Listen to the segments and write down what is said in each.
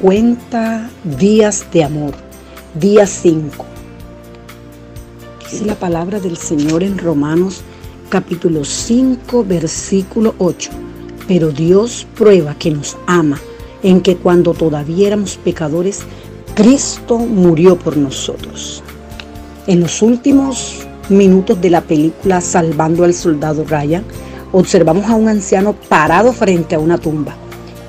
50 días de amor, día 5. Dice la palabra del Señor en Romanos capítulo 5, versículo 8. Pero Dios prueba que nos ama en que cuando todavía éramos pecadores, Cristo murió por nosotros. En los últimos minutos de la película Salvando al Soldado Ryan, observamos a un anciano parado frente a una tumba.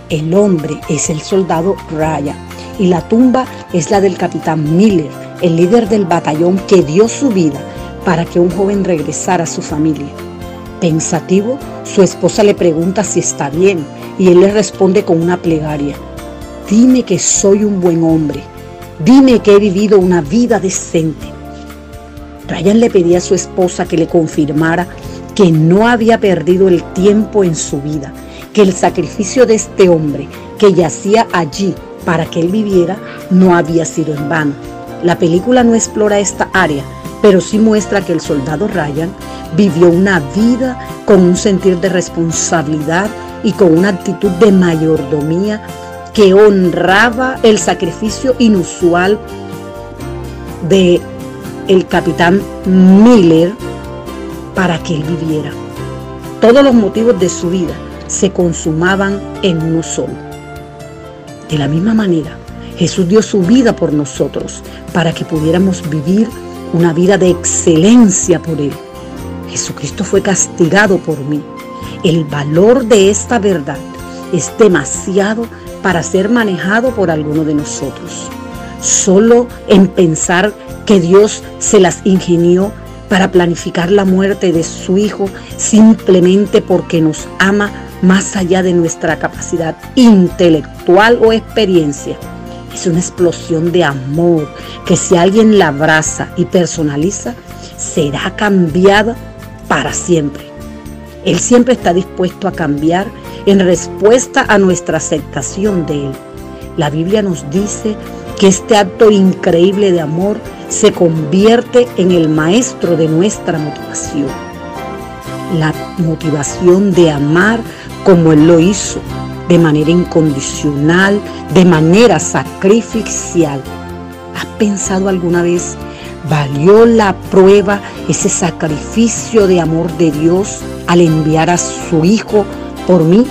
El hombre es el soldado Ryan y la tumba es la del capitán Miller, el líder del batallón que dio su vida para que un joven regresara a su familia. Pensativo, su esposa le pregunta si está bien y él le responde con una plegaria. Dime que soy un buen hombre. Dime que he vivido una vida decente. Ryan le pedía a su esposa que le confirmara que no había perdido el tiempo en su vida, que el sacrificio de este hombre que yacía allí para que él viviera no había sido en vano. La película no explora esta área, pero sí muestra que el soldado Ryan vivió una vida con un sentir de responsabilidad y con una actitud de mayordomía que honraba el sacrificio inusual de el capitán Miller para que él viviera. Todos los motivos de su vida se consumaban en uno solo. De la misma manera, Jesús dio su vida por nosotros para que pudiéramos vivir una vida de excelencia por Él. Jesucristo fue castigado por mí. El valor de esta verdad es demasiado para ser manejado por alguno de nosotros. Solo en pensar que Dios se las ingenió para planificar la muerte de su Hijo simplemente porque nos ama más allá de nuestra capacidad intelectual o experiencia. Es una explosión de amor que si alguien la abraza y personaliza, será cambiada para siempre. Él siempre está dispuesto a cambiar en respuesta a nuestra aceptación de Él. La Biblia nos dice que este acto increíble de amor se convierte en el maestro de nuestra motivación. La motivación de amar como Él lo hizo, de manera incondicional, de manera sacrificial. ¿Has pensado alguna vez, valió la prueba ese sacrificio de amor de Dios al enviar a su Hijo por mí?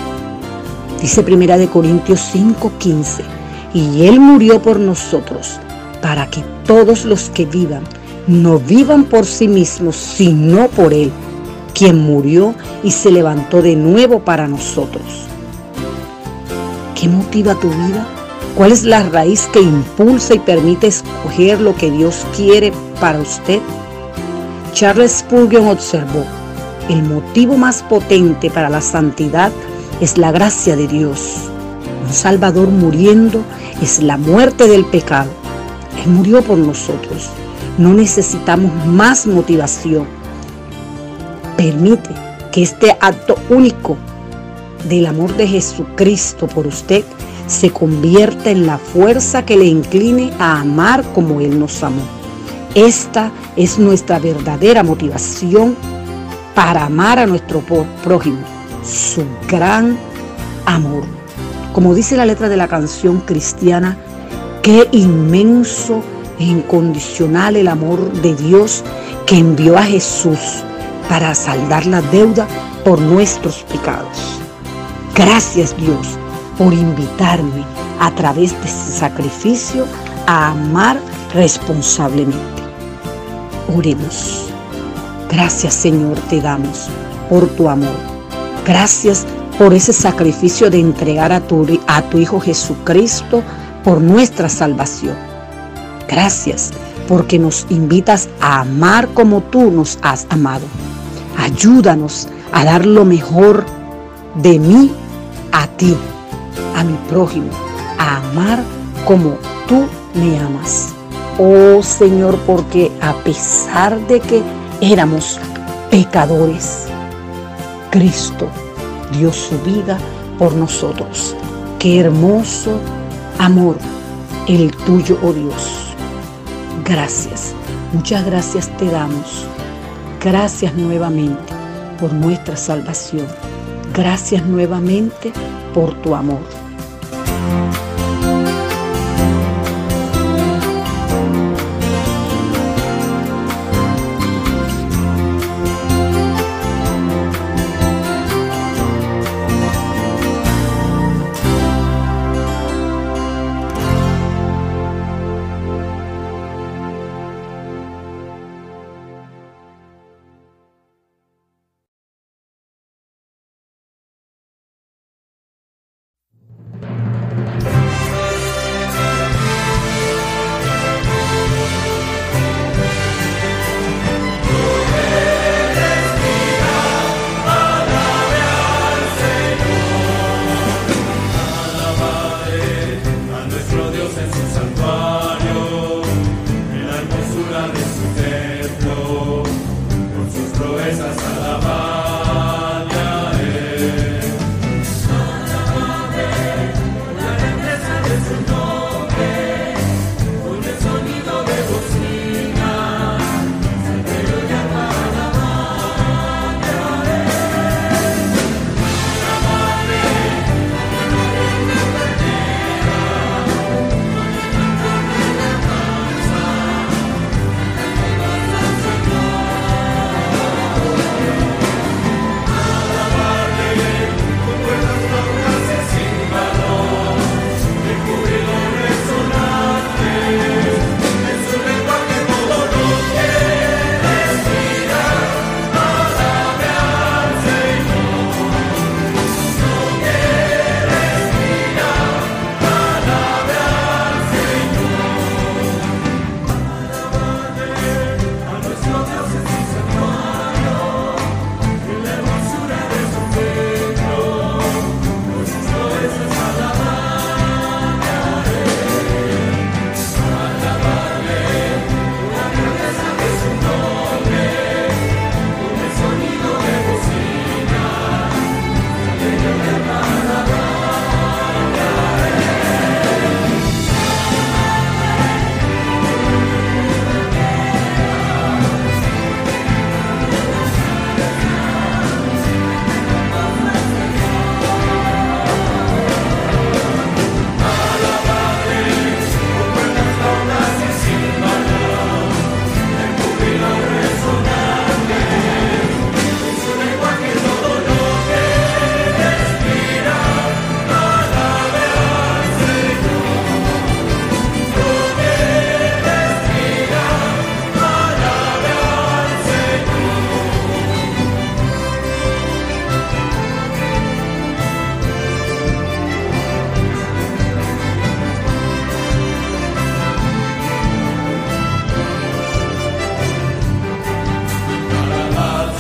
Dice Primera de Corintios 5:15, y Él murió por nosotros para que todos los que vivan no vivan por sí mismos, sino por Él, quien murió y se levantó de nuevo para nosotros. ¿Qué motiva tu vida? ¿Cuál es la raíz que impulsa y permite escoger lo que Dios quiere para usted? Charles Spurgeon observó, el motivo más potente para la santidad es la gracia de Dios. Un Salvador muriendo es la muerte del pecado. Él murió por nosotros. No necesitamos más motivación. Permite que este acto único del amor de Jesucristo por usted se convierta en la fuerza que le incline a amar como Él nos amó. Esta es nuestra verdadera motivación para amar a nuestro prójimo, su gran amor. Como dice la letra de la canción cristiana, qué inmenso e incondicional el amor de Dios que envió a Jesús para saldar la deuda por nuestros pecados. Gracias Dios por invitarme a través de este sacrificio a amar responsablemente. Oremos. Gracias Señor te damos por tu amor. Gracias por ese sacrificio de entregar a tu, a tu Hijo Jesucristo por nuestra salvación. Gracias porque nos invitas a amar como tú nos has amado. Ayúdanos a dar lo mejor de mí a ti, a mi prójimo, a amar como tú me amas. Oh Señor, porque a pesar de que éramos pecadores, Cristo dio su vida por nosotros. Qué hermoso amor el tuyo, oh Dios. Gracias, muchas gracias te damos. Gracias nuevamente por nuestra salvación. Gracias nuevamente por tu amor.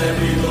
servidor.